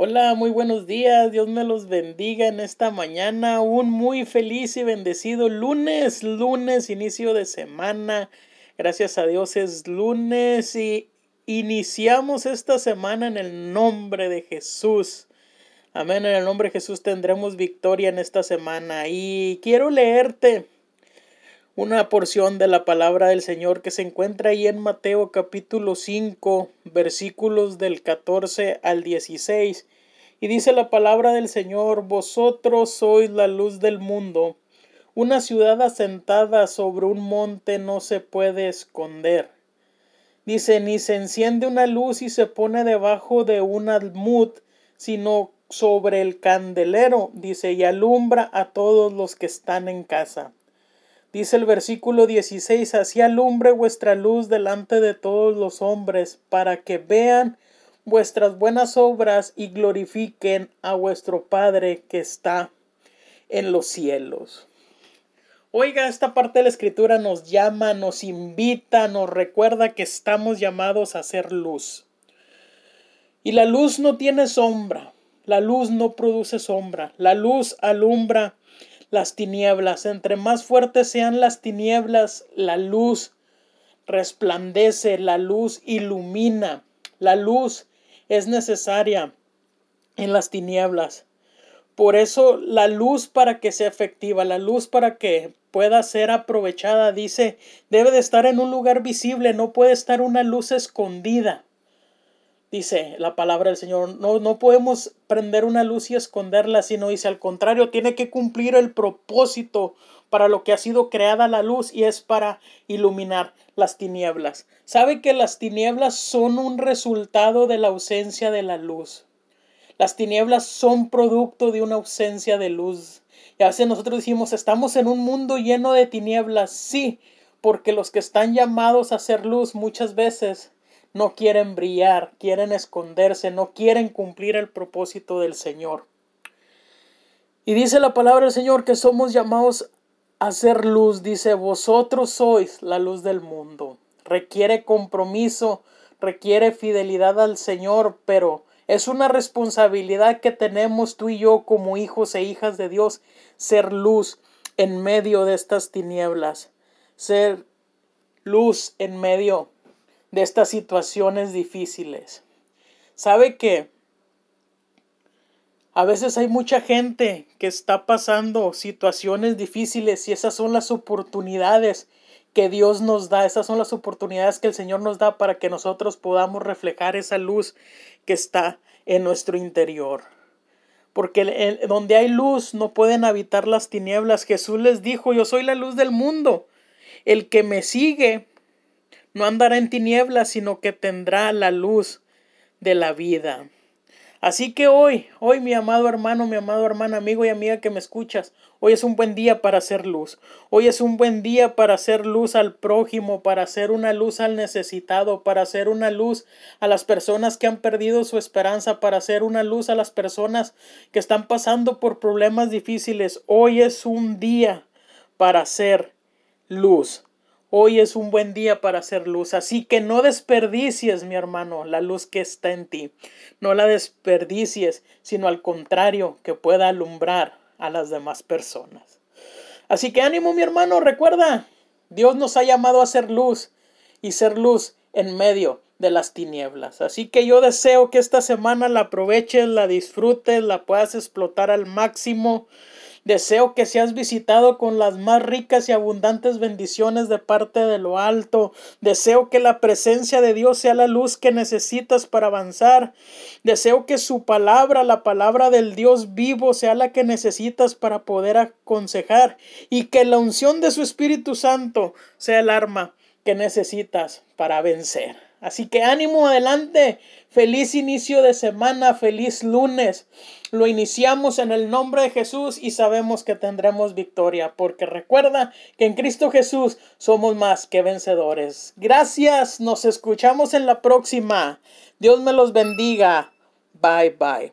Hola, muy buenos días. Dios me los bendiga en esta mañana. Un muy feliz y bendecido lunes, lunes, inicio de semana. Gracias a Dios es lunes y iniciamos esta semana en el nombre de Jesús. Amén. En el nombre de Jesús tendremos victoria en esta semana. Y quiero leerte una porción de la palabra del Señor que se encuentra ahí en Mateo capítulo 5 versículos del 14 al 16 y dice la palabra del Señor, vosotros sois la luz del mundo. Una ciudad asentada sobre un monte no se puede esconder. Dice, ni se enciende una luz y se pone debajo de un almud, sino sobre el candelero, dice, y alumbra a todos los que están en casa. Dice el versículo 16, así alumbre vuestra luz delante de todos los hombres, para que vean vuestras buenas obras y glorifiquen a vuestro Padre que está en los cielos. Oiga, esta parte de la escritura nos llama, nos invita, nos recuerda que estamos llamados a ser luz. Y la luz no tiene sombra, la luz no produce sombra, la luz alumbra las tinieblas. Entre más fuertes sean las tinieblas, la luz resplandece, la luz ilumina, la luz es necesaria en las tinieblas. Por eso la luz para que sea efectiva, la luz para que pueda ser aprovechada, dice, debe de estar en un lugar visible, no puede estar una luz escondida. Dice la palabra del Señor, no, no podemos prender una luz y esconderla, sino dice al contrario, tiene que cumplir el propósito para lo que ha sido creada la luz y es para iluminar las tinieblas. Sabe que las tinieblas son un resultado de la ausencia de la luz. Las tinieblas son producto de una ausencia de luz. Y a veces nosotros decimos, estamos en un mundo lleno de tinieblas. Sí, porque los que están llamados a ser luz muchas veces no quieren brillar, quieren esconderse, no quieren cumplir el propósito del Señor. Y dice la palabra del Señor que somos llamados hacer luz, dice, vosotros sois la luz del mundo. Requiere compromiso, requiere fidelidad al Señor, pero es una responsabilidad que tenemos tú y yo como hijos e hijas de Dios, ser luz en medio de estas tinieblas, ser luz en medio de estas situaciones difíciles. ¿Sabe que a veces hay mucha gente que está pasando situaciones difíciles y esas son las oportunidades que Dios nos da, esas son las oportunidades que el Señor nos da para que nosotros podamos reflejar esa luz que está en nuestro interior. Porque donde hay luz no pueden habitar las tinieblas. Jesús les dijo, yo soy la luz del mundo. El que me sigue no andará en tinieblas, sino que tendrá la luz de la vida. Así que hoy, hoy mi amado hermano, mi amado hermano, amigo y amiga que me escuchas, hoy es un buen día para hacer luz. Hoy es un buen día para hacer luz al prójimo, para hacer una luz al necesitado, para hacer una luz a las personas que han perdido su esperanza, para hacer una luz a las personas que están pasando por problemas difíciles. Hoy es un día para hacer luz. Hoy es un buen día para hacer luz, así que no desperdicies, mi hermano, la luz que está en ti. No la desperdicies, sino al contrario, que pueda alumbrar a las demás personas. Así que ánimo, mi hermano, recuerda, Dios nos ha llamado a hacer luz y ser luz en medio de las tinieblas. Así que yo deseo que esta semana la aproveches, la disfrutes, la puedas explotar al máximo. Deseo que seas visitado con las más ricas y abundantes bendiciones de parte de lo alto. Deseo que la presencia de Dios sea la luz que necesitas para avanzar. Deseo que su palabra, la palabra del Dios vivo, sea la que necesitas para poder aconsejar. Y que la unción de su Espíritu Santo sea el arma que necesitas para vencer. Así que ánimo adelante, feliz inicio de semana, feliz lunes. Lo iniciamos en el nombre de Jesús y sabemos que tendremos victoria, porque recuerda que en Cristo Jesús somos más que vencedores. Gracias, nos escuchamos en la próxima. Dios me los bendiga. Bye bye.